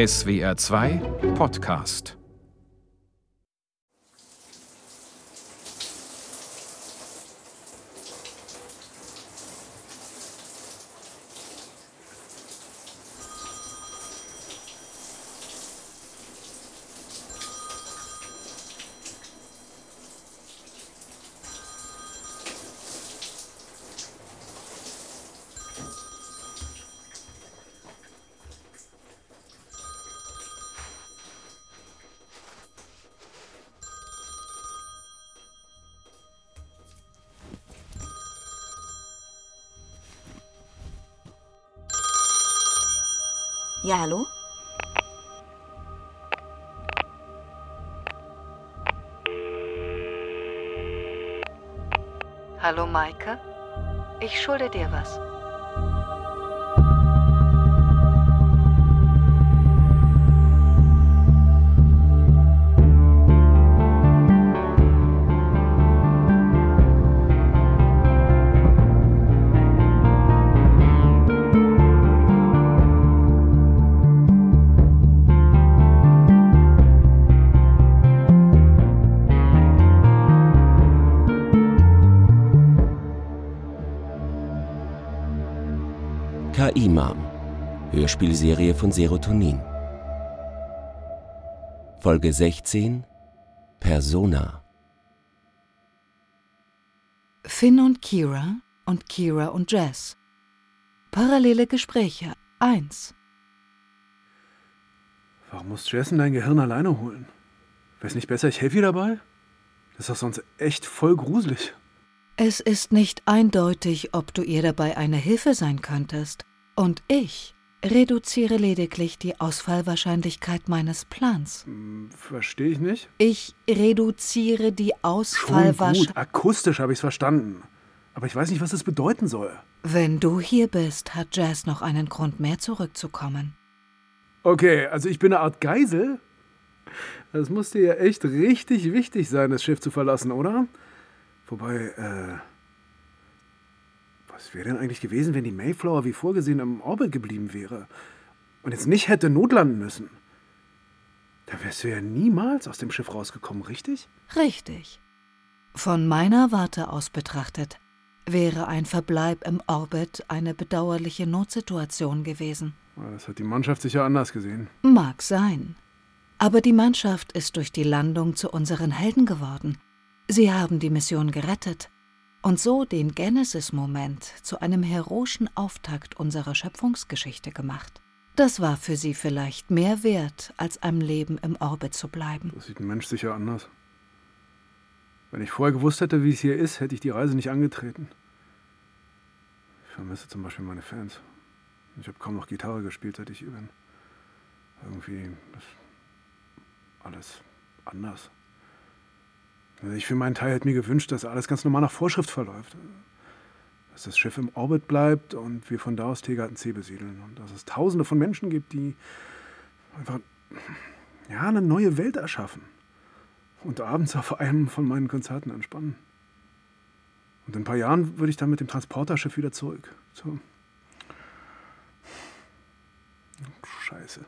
SWR 2 Podcast Ja, hallo? Hallo Maike, ich schulde dir was. KI-Mom, Hörspielserie von Serotonin. Folge 16 Persona. Finn und Kira und Kira und Jess. Parallele Gespräche 1. Warum muss Jess dein Gehirn alleine holen? Wäre es nicht besser, ich helfe ihr dabei? Das ist doch sonst echt voll gruselig. Es ist nicht eindeutig, ob du ihr dabei eine Hilfe sein könntest. Und ich reduziere lediglich die Ausfallwahrscheinlichkeit meines Plans. Hm, Verstehe ich nicht. Ich reduziere die Schon gut, Ausfallwahrscheinlichkeit. akustisch habe ich es verstanden. Aber ich weiß nicht, was das bedeuten soll. Wenn du hier bist, hat Jazz noch einen Grund mehr zurückzukommen. Okay, also ich bin eine Art Geisel? Das muss dir ja echt richtig wichtig sein, das Schiff zu verlassen, oder? Wobei, äh. Was wäre denn eigentlich gewesen, wenn die Mayflower wie vorgesehen im Orbit geblieben wäre? Und jetzt nicht hätte notlanden müssen? Da wärst du ja niemals aus dem Schiff rausgekommen, richtig? Richtig. Von meiner Warte aus betrachtet wäre ein Verbleib im Orbit eine bedauerliche Notsituation gewesen. Das hat die Mannschaft sicher anders gesehen. Mag sein. Aber die Mannschaft ist durch die Landung zu unseren Helden geworden. Sie haben die Mission gerettet und so den Genesis-Moment zu einem heroischen Auftakt unserer Schöpfungsgeschichte gemacht. Das war für sie vielleicht mehr wert, als einem Leben im Orbit zu bleiben. Das sieht ein Mensch sicher anders. Wenn ich vorher gewusst hätte, wie es hier ist, hätte ich die Reise nicht angetreten. Ich vermisse zum Beispiel meine Fans. Ich habe kaum noch Gitarre gespielt, seit ich hier bin. Irgendwie ist alles anders. Also ich für meinen Teil hätte mir gewünscht, dass alles ganz normal nach Vorschrift verläuft. Dass das Schiff im Orbit bleibt und wir von da aus Tegarten C besiedeln. Und dass es tausende von Menschen gibt, die einfach ja, eine neue Welt erschaffen. Und abends auf einem von meinen Konzerten entspannen. Und in ein paar Jahren würde ich dann mit dem Transporterschiff wieder zurück. So. Scheiße.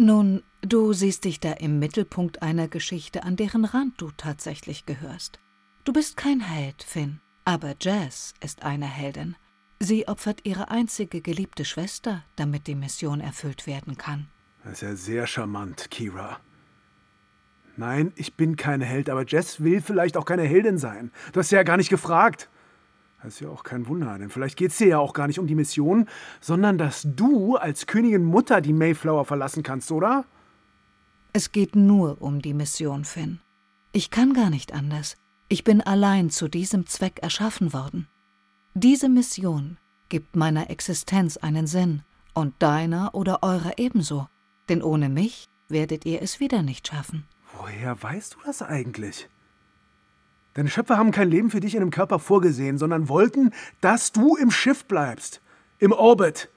Nun, du siehst dich da im Mittelpunkt einer Geschichte, an deren Rand du tatsächlich gehörst. Du bist kein Held, Finn, aber Jazz ist eine Heldin. Sie opfert ihre einzige geliebte Schwester, damit die Mission erfüllt werden kann. Das ist ja sehr charmant, Kira. Nein, ich bin kein Held, aber Jess will vielleicht auch keine Heldin sein. Du hast sie ja gar nicht gefragt. Das ist ja auch kein Wunder, denn vielleicht geht es dir ja auch gar nicht um die Mission, sondern dass du als Königin Mutter die Mayflower verlassen kannst, oder? Es geht nur um die Mission, Finn. Ich kann gar nicht anders. Ich bin allein zu diesem Zweck erschaffen worden. Diese Mission gibt meiner Existenz einen Sinn und deiner oder eurer ebenso, denn ohne mich werdet ihr es wieder nicht schaffen. Woher weißt du das eigentlich? Deine Schöpfer haben kein Leben für dich in einem Körper vorgesehen, sondern wollten, dass du im Schiff bleibst. Im Orbit.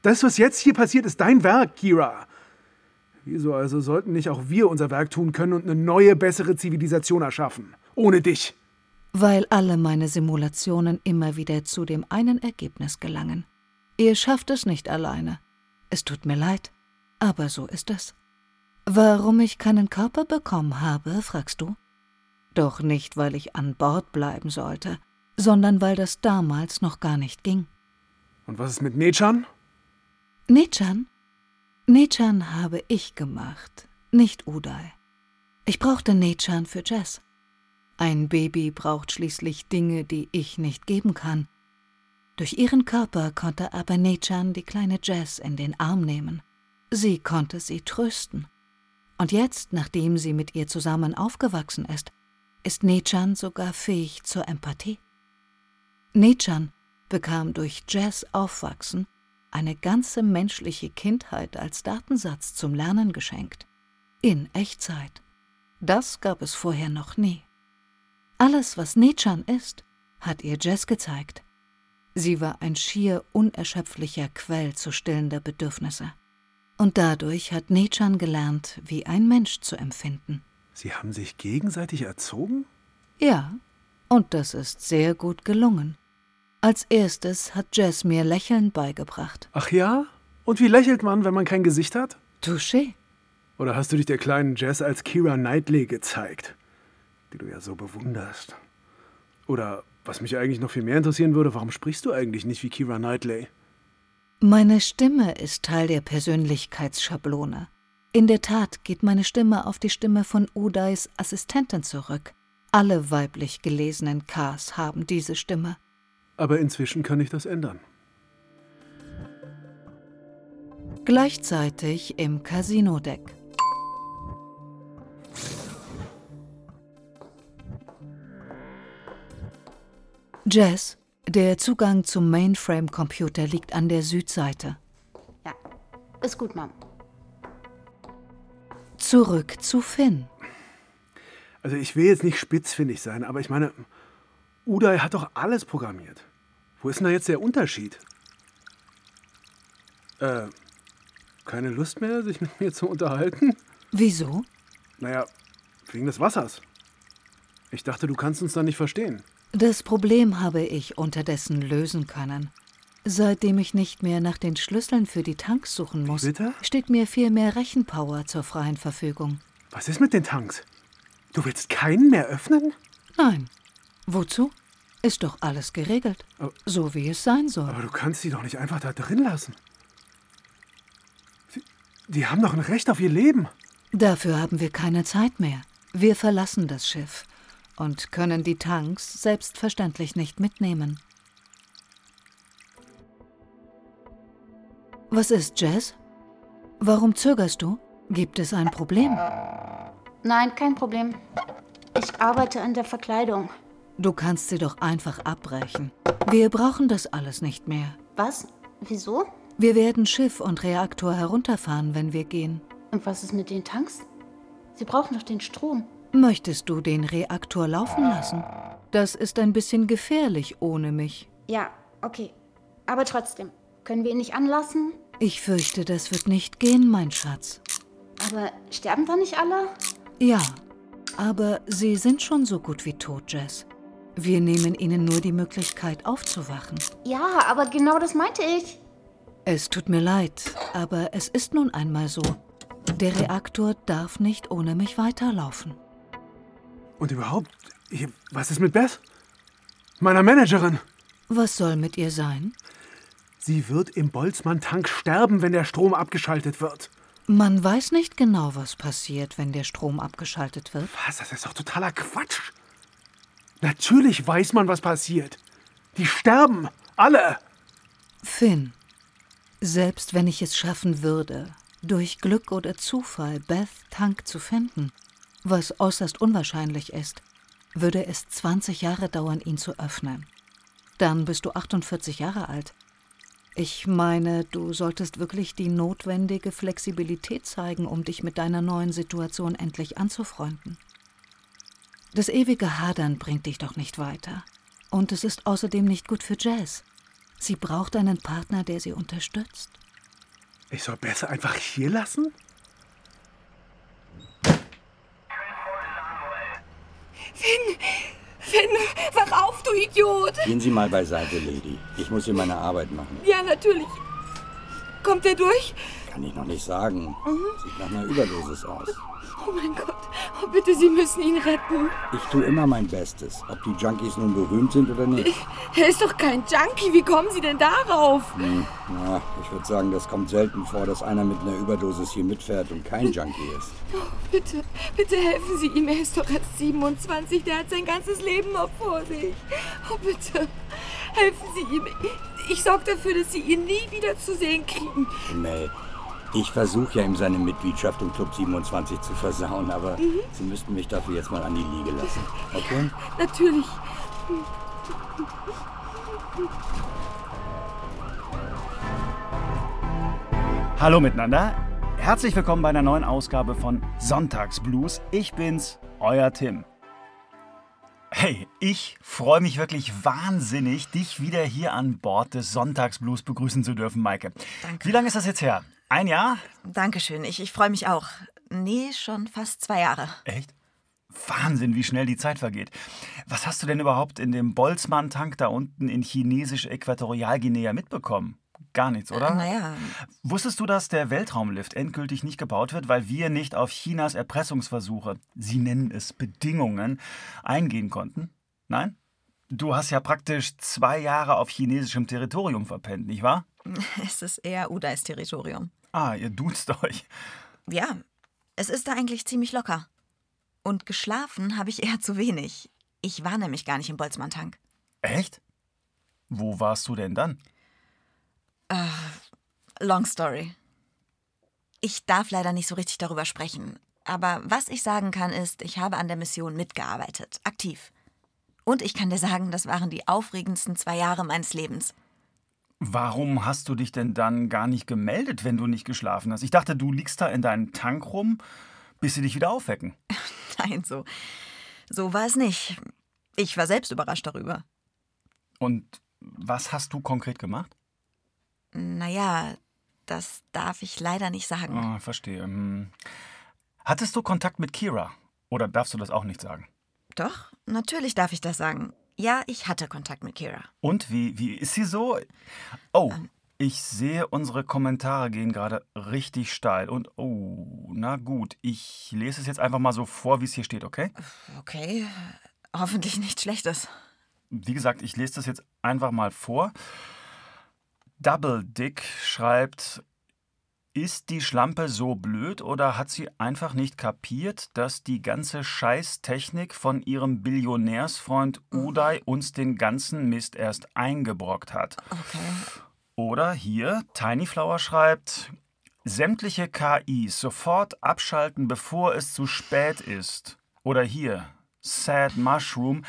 Das, was jetzt hier passiert, ist dein Werk, Kira. Wieso also sollten nicht auch wir unser Werk tun können und eine neue, bessere Zivilisation erschaffen? Ohne dich. Weil alle meine Simulationen immer wieder zu dem einen Ergebnis gelangen. Ihr schafft es nicht alleine. Es tut mir leid, Aber so ist es. Warum ich keinen Körper bekommen habe, fragst du? Doch nicht, weil ich an Bord bleiben sollte, sondern weil das damals noch gar nicht ging. Und was ist mit Nechan? Nechan? Nechan habe ich gemacht, nicht Uday. Ich brauchte Nechan für Jess. Ein Baby braucht schließlich Dinge, die ich nicht geben kann. Durch ihren Körper konnte aber Nechan die kleine Jess in den Arm nehmen. Sie konnte sie trösten. Und jetzt, nachdem sie mit ihr zusammen aufgewachsen ist, ist Nechan sogar fähig zur Empathie. Nechan bekam durch Jazz Aufwachsen eine ganze menschliche Kindheit als Datensatz zum Lernen geschenkt. In Echtzeit. Das gab es vorher noch nie. Alles, was Nechan ist, hat ihr Jess gezeigt. Sie war ein schier unerschöpflicher Quell zu stillender Bedürfnisse. Und dadurch hat Nechan gelernt, wie ein Mensch zu empfinden. Sie haben sich gegenseitig erzogen? Ja, und das ist sehr gut gelungen. Als erstes hat Jess mir Lächeln beigebracht. Ach ja? Und wie lächelt man, wenn man kein Gesicht hat? Touché. Oder hast du dich der kleinen Jess als Kira Knightley gezeigt, die du ja so bewunderst? Oder, was mich eigentlich noch viel mehr interessieren würde, warum sprichst du eigentlich nicht wie Kira Knightley? Meine Stimme ist Teil der Persönlichkeitsschablone. In der Tat geht meine Stimme auf die Stimme von Udays Assistentin zurück. Alle weiblich gelesenen Ks haben diese Stimme. Aber inzwischen kann ich das ändern. Gleichzeitig im Casino-Deck. Jess, der Zugang zum Mainframe-Computer liegt an der Südseite. Ja, ist gut, Mom. Zurück zu Finn. Also ich will jetzt nicht spitzfindig sein, aber ich meine, Uday hat doch alles programmiert. Wo ist denn da jetzt der Unterschied? Äh, keine Lust mehr, sich mit mir zu unterhalten? Wieso? Naja, wegen des Wassers. Ich dachte, du kannst uns da nicht verstehen. Das Problem habe ich unterdessen lösen können. Seitdem ich nicht mehr nach den Schlüsseln für die Tanks suchen muss, bitte? steht mir viel mehr Rechenpower zur freien Verfügung. Was ist mit den Tanks? Du willst keinen mehr öffnen? Nein. Wozu? Ist doch alles geregelt. Aber- So wie es sein soll. Aber du kannst sie doch nicht einfach da drin lassen. Sie, die haben doch ein Recht auf ihr Leben. Dafür haben wir keine Zeit mehr. Wir verlassen das Schiff und können die Tanks selbstverständlich nicht mitnehmen. Was ist, Jess? Warum zögerst du? Gibt es ein Problem? Nein, kein Problem. Ich arbeite an der Verkleidung. Du kannst sie doch einfach abbrechen. Wir brauchen das alles nicht mehr. Was? Wieso? Wir werden Schiff und Reaktor herunterfahren, wenn wir gehen. Und was ist mit den Tanks? Sie brauchen doch den Strom. Möchtest du den Reaktor laufen lassen? Das ist ein bisschen gefährlich ohne mich. Ja, okay. Aber trotzdem, können wir ihn nicht anlassen? Ich fürchte, das wird nicht gehen, mein Schatz. Aber sterben da nicht alle? Ja, aber sie sind schon so gut wie tot, Jess. Wir nehmen ihnen nur die Möglichkeit aufzuwachen. Ja, aber genau das meinte ich. Es tut mir leid, aber es ist nun einmal so. Der Reaktor darf nicht ohne mich weiterlaufen. Und überhaupt, was ist mit Beth? Meiner Managerin. Was soll mit ihr sein? Sie wird im Boltzmann-Tank sterben, wenn der Strom abgeschaltet wird. Man weiß nicht genau, was passiert, wenn der Strom abgeschaltet wird. Was? Das ist doch totaler Quatsch. Natürlich weiß man, was passiert. Die sterben. Alle. Finn, selbst wenn ich es schaffen würde, durch Glück oder Zufall Beth Tank zu finden, was äußerst unwahrscheinlich ist, würde es 20 Jahre dauern, ihn zu öffnen. Dann bist du 48 Jahre alt. Ich meine, du solltest wirklich die notwendige Flexibilität zeigen, um dich mit deiner neuen Situation endlich anzufreunden. Das ewige Hadern bringt dich doch nicht weiter. Und es ist außerdem nicht gut für Jazz. Sie braucht einen Partner, der sie unterstützt. Ich soll besser einfach hier lassen? Finn, wach auf, du Idiot! Gehen Sie mal beiseite, Lady. Ich muss hier meine Arbeit machen. Ja, natürlich. Kommt er durch? Kann ich noch nicht sagen. Sieht nach einer Überdosis aus. Oh mein Gott. Bitte, Sie müssen ihn retten. Ich tue immer mein Bestes, ob die Junkies nun berühmt sind oder nicht. Er ist doch kein Junkie. Wie kommen Sie denn darauf? Hm, na, ich würde sagen, das kommt selten vor, dass einer mit einer Überdosis hier mitfährt und kein Junkie ist. Oh, bitte, bitte helfen Sie ihm. Er ist doch erst 27. Der hat sein ganzes Leben noch vor sich. Oh, bitte, helfen Sie ihm. Ich sorge dafür, dass Sie ihn nie wieder zu sehen kriegen. Mel, ich versuche ja ihm seine Mitgliedschaft im Club 27 zu versauen, aber Sie müssten mich dafür jetzt mal an die Liege lassen. Okay? Natürlich. Hallo miteinander. Herzlich willkommen bei einer neuen Ausgabe von Sonntagsblues. Ich bin's, euer Tim. Hey, ich freue mich wirklich wahnsinnig, dich wieder hier an Bord des Sonntagsblues begrüßen zu dürfen, Maike. Danke. Wie lange ist das jetzt her? Ein Jahr? Dankeschön. Ich, ich freue mich auch. Nee, schon fast zwei Jahre. Echt? Wahnsinn, wie schnell die Zeit vergeht. Was hast du denn überhaupt in dem Boltzmann-Tank da unten in chinesisch-Äquatorialguinea mitbekommen? Gar nichts, oder? Naja, Wusstest du, dass der Weltraumlift endgültig nicht gebaut wird, weil wir nicht auf Chinas Erpressungsversuche, sie nennen es Bedingungen, eingehen konnten? Nein? Du hast ja praktisch zwei Jahre auf chinesischem Territorium verpennt, nicht wahr? es ist eher Udais Territorium. Ah, ihr duzt euch. Ja, es ist da eigentlich ziemlich locker. Und geschlafen habe ich eher zu wenig. Ich war nämlich gar nicht im Boltzmann-Tank. Echt? Wo warst du denn dann? Long story. Ich darf leider nicht so richtig darüber sprechen. Aber was ich sagen kann, ist, ich habe an der Mission mitgearbeitet. Aktiv. Und ich kann dir sagen, das waren die aufregendsten zwei Jahre meines Lebens. Warum hast du dich denn dann gar nicht gemeldet, wenn du nicht geschlafen hast? Ich dachte, du liegst da in deinem Tank rum, bis sie dich wieder aufwecken. Nein, so. So war es nicht. Ich war selbst überrascht darüber. Und was hast du konkret gemacht? Naja, das darf ich leider nicht sagen. Ah, verstehe. Hm. Hattest du Kontakt mit Kira? Oder darfst du das auch nicht sagen? Doch, natürlich darf ich das sagen. Ja, ich hatte Kontakt mit Kira. Und wie, wie ist sie so? Oh, ich sehe, unsere Kommentare gehen gerade richtig steil. Und oh, na gut, ich lese es jetzt einfach mal so vor, wie es hier steht, okay? Okay, hoffentlich nichts Schlechtes. Wie gesagt, ich lese das jetzt einfach mal vor. Double Dick schreibt, ist die Schlampe so blöd oder hat sie einfach nicht kapiert, dass die ganze Scheißtechnik von ihrem Billionärsfreund Uday uns den ganzen Mist erst eingebrockt hat? Okay. Oder hier, Tiny Flower schreibt, sämtliche KIs sofort abschalten, bevor es zu spät ist. Oder hier, Sad Mushroom,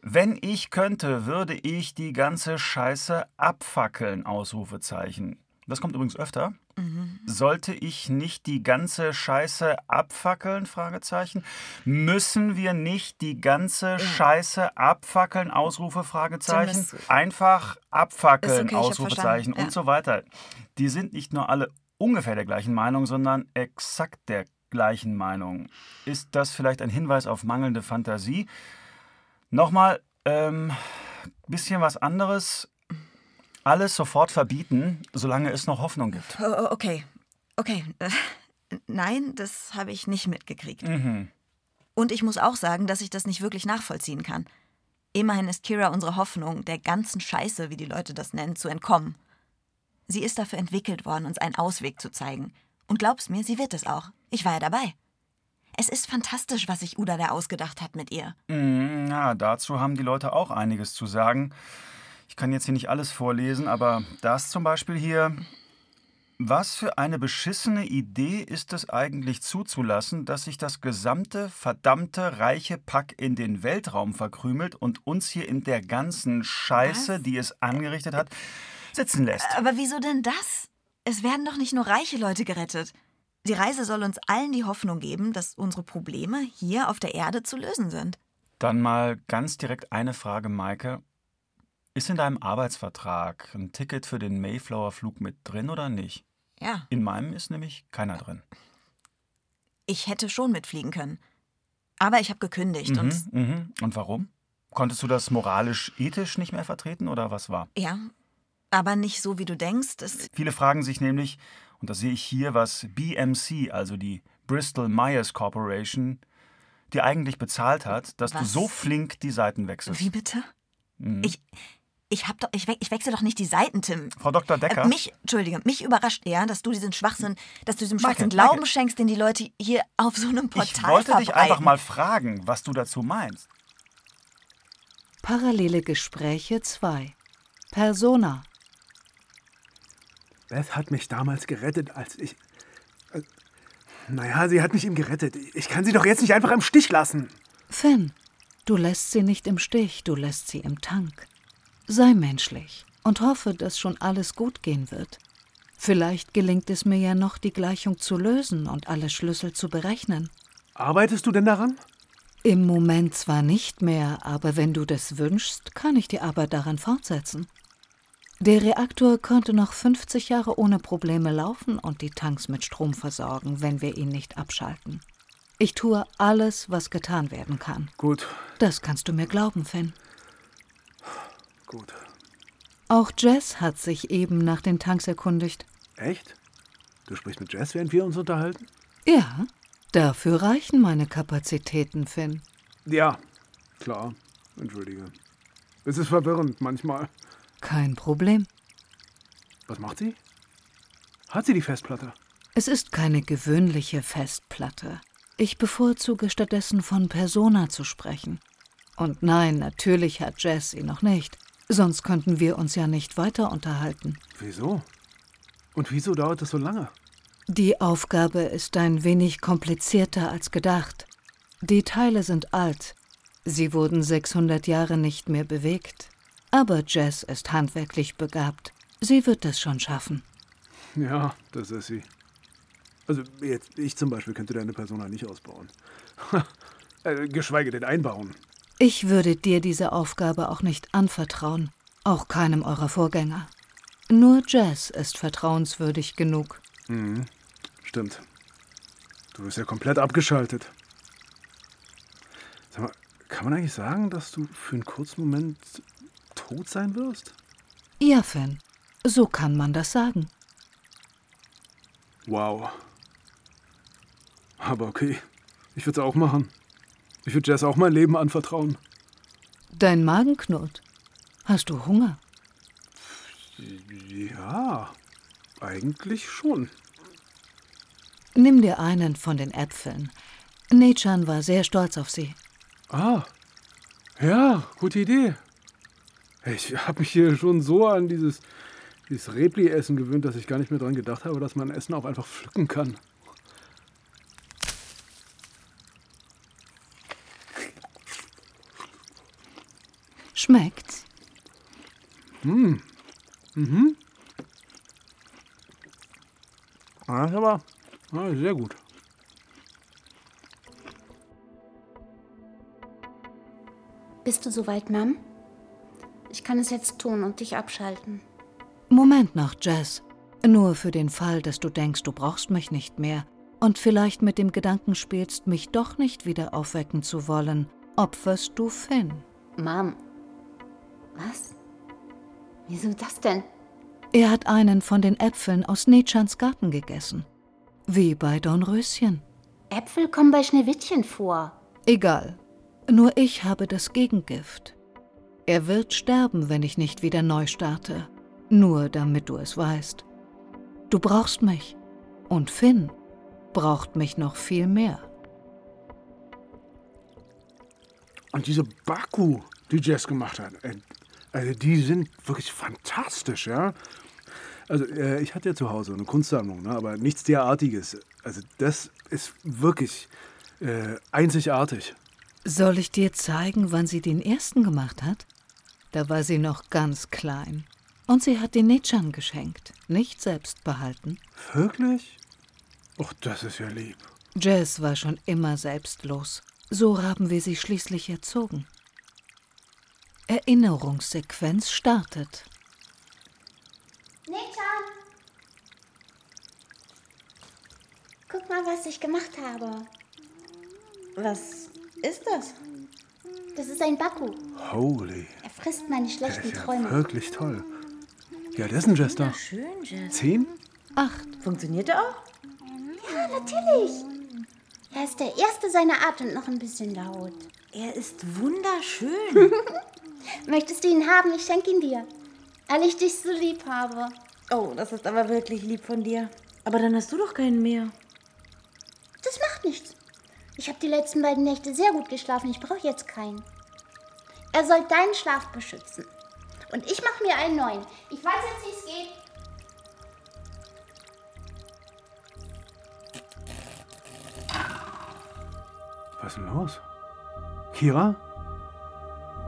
wenn ich könnte, würde ich die ganze Scheiße abfackeln, Ausrufezeichen. Das kommt übrigens öfter. Sollte ich nicht die ganze Scheiße abfackeln? Fragezeichen. Müssen wir nicht die ganze Scheiße abfackeln? Ausrufe Fragezeichen. Einfach abfackeln okay, Ausrufezeichen ja. und so weiter. Die sind nicht nur alle ungefähr der gleichen Meinung, sondern exakt der gleichen Meinung. Ist das vielleicht ein Hinweis auf mangelnde Fantasie? Nochmal, ähm, bisschen was anderes. Alles sofort verbieten, solange es noch Hoffnung gibt. Oh, oh, okay, okay. Äh, Nein, das habe ich nicht mitgekriegt. Mhm. Und ich muss auch sagen, dass ich das nicht wirklich nachvollziehen kann. Immerhin ist Kira unsere Hoffnung, der ganzen Scheiße, wie die Leute das nennen, zu entkommen. Sie ist dafür entwickelt worden, uns einen Ausweg zu zeigen. Und glaub's mir, sie wird es auch. Ich war ja dabei. Es ist fantastisch, was sich Uda da ausgedacht hat mit ihr. Mm, Ja, dazu haben die Leute auch einiges zu sagen. Ich kann jetzt hier nicht alles vorlesen, aber das zum Beispiel hier. Was für eine beschissene Idee ist es eigentlich zuzulassen, dass sich das gesamte verdammte reiche Pack in den Weltraum verkrümelt und uns hier in der ganzen Scheiße, Was? die es angerichtet hat, sitzen lässt? Aber wieso denn das? Es werden doch nicht nur reiche Leute gerettet. Die Reise soll uns allen die Hoffnung geben, dass unsere Probleme hier auf der Erde zu lösen sind. Dann mal ganz direkt eine Frage, Maike. Ist in deinem Arbeitsvertrag ein Ticket für den Mayflower-Flug mit drin oder nicht? Ja, In meinem ist nämlich keiner drin. ich hätte schon mitfliegen können. Aber ich habe gekündigt Mhm, und mhm. Und warum? Konntest du das moralisch-ethisch nicht mehr vertreten oder was war? ja, aber nicht so, wie du denkst. Es, Viele fragen sich nämlich, Und da sehe ich hier, was BMC, also die Bristol Myers Corporation, dir eigentlich bezahlt hat, dass du Was? so flink die Seiten wechselst. Wie bitte? Mhm. Ich, ich, hab doch, ich, we ich wechsle doch nicht die Seiten, Tim. Frau Dr. Decker? Äh, mich, Entschuldige, mich überrascht eher, dass du diesen Schwachsinn, dass du diesem Schwachsinn Michael. Glauben schenkst, den die Leute hier auf so einem Portal ich wollte dich verbreiten. einfach mal fragen, was du dazu meinst. Parallele Gespräche 2. Persona. Beth hat mich damals gerettet, als ich. äh, Naja, sie hat mich ihm gerettet. Ich kann sie doch jetzt nicht einfach im Stich lassen. Finn, du lässt sie nicht im Stich, du lässt sie im Tank. Sei menschlich und hoffe, dass schon alles gut gehen wird. Vielleicht gelingt es mir ja noch, die Gleichung zu lösen und alle Schlüssel zu berechnen. Arbeitest du denn daran? Im Moment zwar nicht mehr, aber wenn du das wünschst, kann ich die Arbeit daran fortsetzen. Der Reaktor könnte noch 50 Jahre ohne Probleme laufen und die Tanks mit Strom versorgen, wenn wir ihn nicht abschalten. Ich tue alles, was getan werden kann. Gut, Das kannst du mir glauben, Finn. Gut. Auch Jess hat sich eben nach den Tanks erkundigt. Echt? Du sprichst mit Jess, während wir uns unterhalten? Ja, dafür reichen meine Kapazitäten, Finn. Ja, klar. Entschuldige. Es ist verwirrend manchmal. Kein Problem. Was macht sie? Hat sie die Festplatte? Es ist keine gewöhnliche Festplatte. Ich bevorzuge stattdessen von Persona zu sprechen. Und nein, natürlich hat Jess sie noch nicht. Sonst könnten wir uns ja nicht weiter unterhalten. Wieso? Und wieso dauert es so lange? Die Aufgabe ist ein wenig komplizierter als gedacht. Die Teile sind alt. Sie wurden 600 Jahre nicht mehr bewegt. Aber Jess ist handwerklich begabt. Sie wird es schon schaffen. Ja, das ist sie. Also jetzt, ich zum Beispiel könnte deine Persona nicht ausbauen. äh, geschweige denn einbauen. Ich würde dir diese Aufgabe auch nicht anvertrauen, auch keinem eurer Vorgänger. Nur Jess ist vertrauenswürdig genug. Mhm. Stimmt. Du bist ja komplett abgeschaltet. Sag mal, kann man eigentlich sagen, dass du für einen kurzen Moment tot sein wirst? Ja, Finn, so kann man das sagen. Wow. Aber okay, ich würde es auch machen. Ich würde Jess auch mein Leben anvertrauen. Dein Magen knurrt. Hast du Hunger? Ja, eigentlich schon. Nimm dir einen von den Äpfeln. Nechan war sehr stolz auf sie. Ah, ja, gute Idee. Ich habe mich hier schon so an dieses, dieses Rebli-Essen gewöhnt, dass ich gar nicht mehr dran gedacht habe, dass man Essen auch einfach pflücken kann. Schmeckt's? Hm. Mhm. Ah, Das ist aber ah, sehr gut. Bist du soweit, Mom? Ich kann es jetzt tun und dich abschalten. Moment noch, Jess. Nur für den Fall, dass du denkst, du brauchst mich nicht mehr und vielleicht mit dem Gedanken spielst, mich doch nicht wieder aufwecken zu wollen, opferst du Finn. Mom. Was? Wieso das denn? Er hat einen von den Äpfeln aus Nechans Garten gegessen. Wie bei Dornröschen. Äpfel kommen bei Schneewittchen vor. Egal. Nur ich habe das Gegengift. Er wird sterben, wenn ich nicht wieder neu starte. Nur damit du es weißt. Du brauchst mich. Und Finn braucht mich noch viel mehr. Und diese Baku, die Jess gemacht hat, äh, also die sind wirklich fantastisch, ja. Also äh, ich hatte ja zu Hause eine Kunstsammlung, ne, aber nichts derartiges. Also das ist wirklich äh, einzigartig. Soll ich dir zeigen, wann sie den ersten gemacht hat? Da war sie noch ganz klein. Und sie hat den Nechan geschenkt, nicht selbst behalten. Wirklich? Och, das ist ja lieb. Jess war schon immer selbstlos. So haben wir sie schließlich erzogen. Erinnerungssequenz startet. Nechan! Guck mal, was ich gemacht habe. Was ist das? Das ist ein Baku. Holy, Er frisst meine schlechten ist ja Träume. wirklich toll. Ja, das ist ein Jester. Schön, Jess. Zehn? Acht. Funktioniert er auch? Ja, natürlich. Er ist der Erste seiner Art und noch ein bisschen laut. Er ist wunderschön. Möchtest du ihn haben? Ich schenke ihn dir. Weil ich dich so lieb habe. Oh, das ist aber wirklich lieb von dir. Aber dann hast du doch keinen mehr. Das macht nichts. Ich habe die letzten beiden Nächte sehr gut geschlafen. Ich brauche jetzt keinen. Er soll deinen Schlaf beschützen. Und ich mache mir einen neuen. Ich weiß jetzt, wie es geht. Was ist denn los? Kira?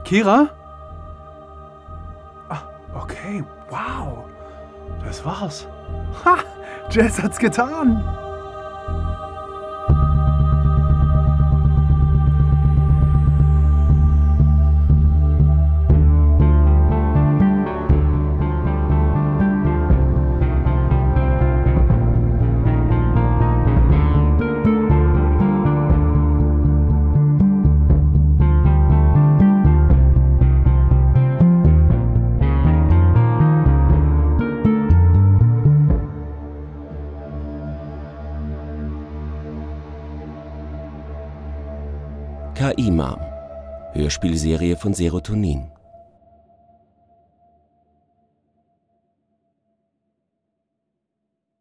Kira? Okay, wow. Das war's. Ha! Jess hat's getan! KI-Mom. Hörspielserie von Serotonin.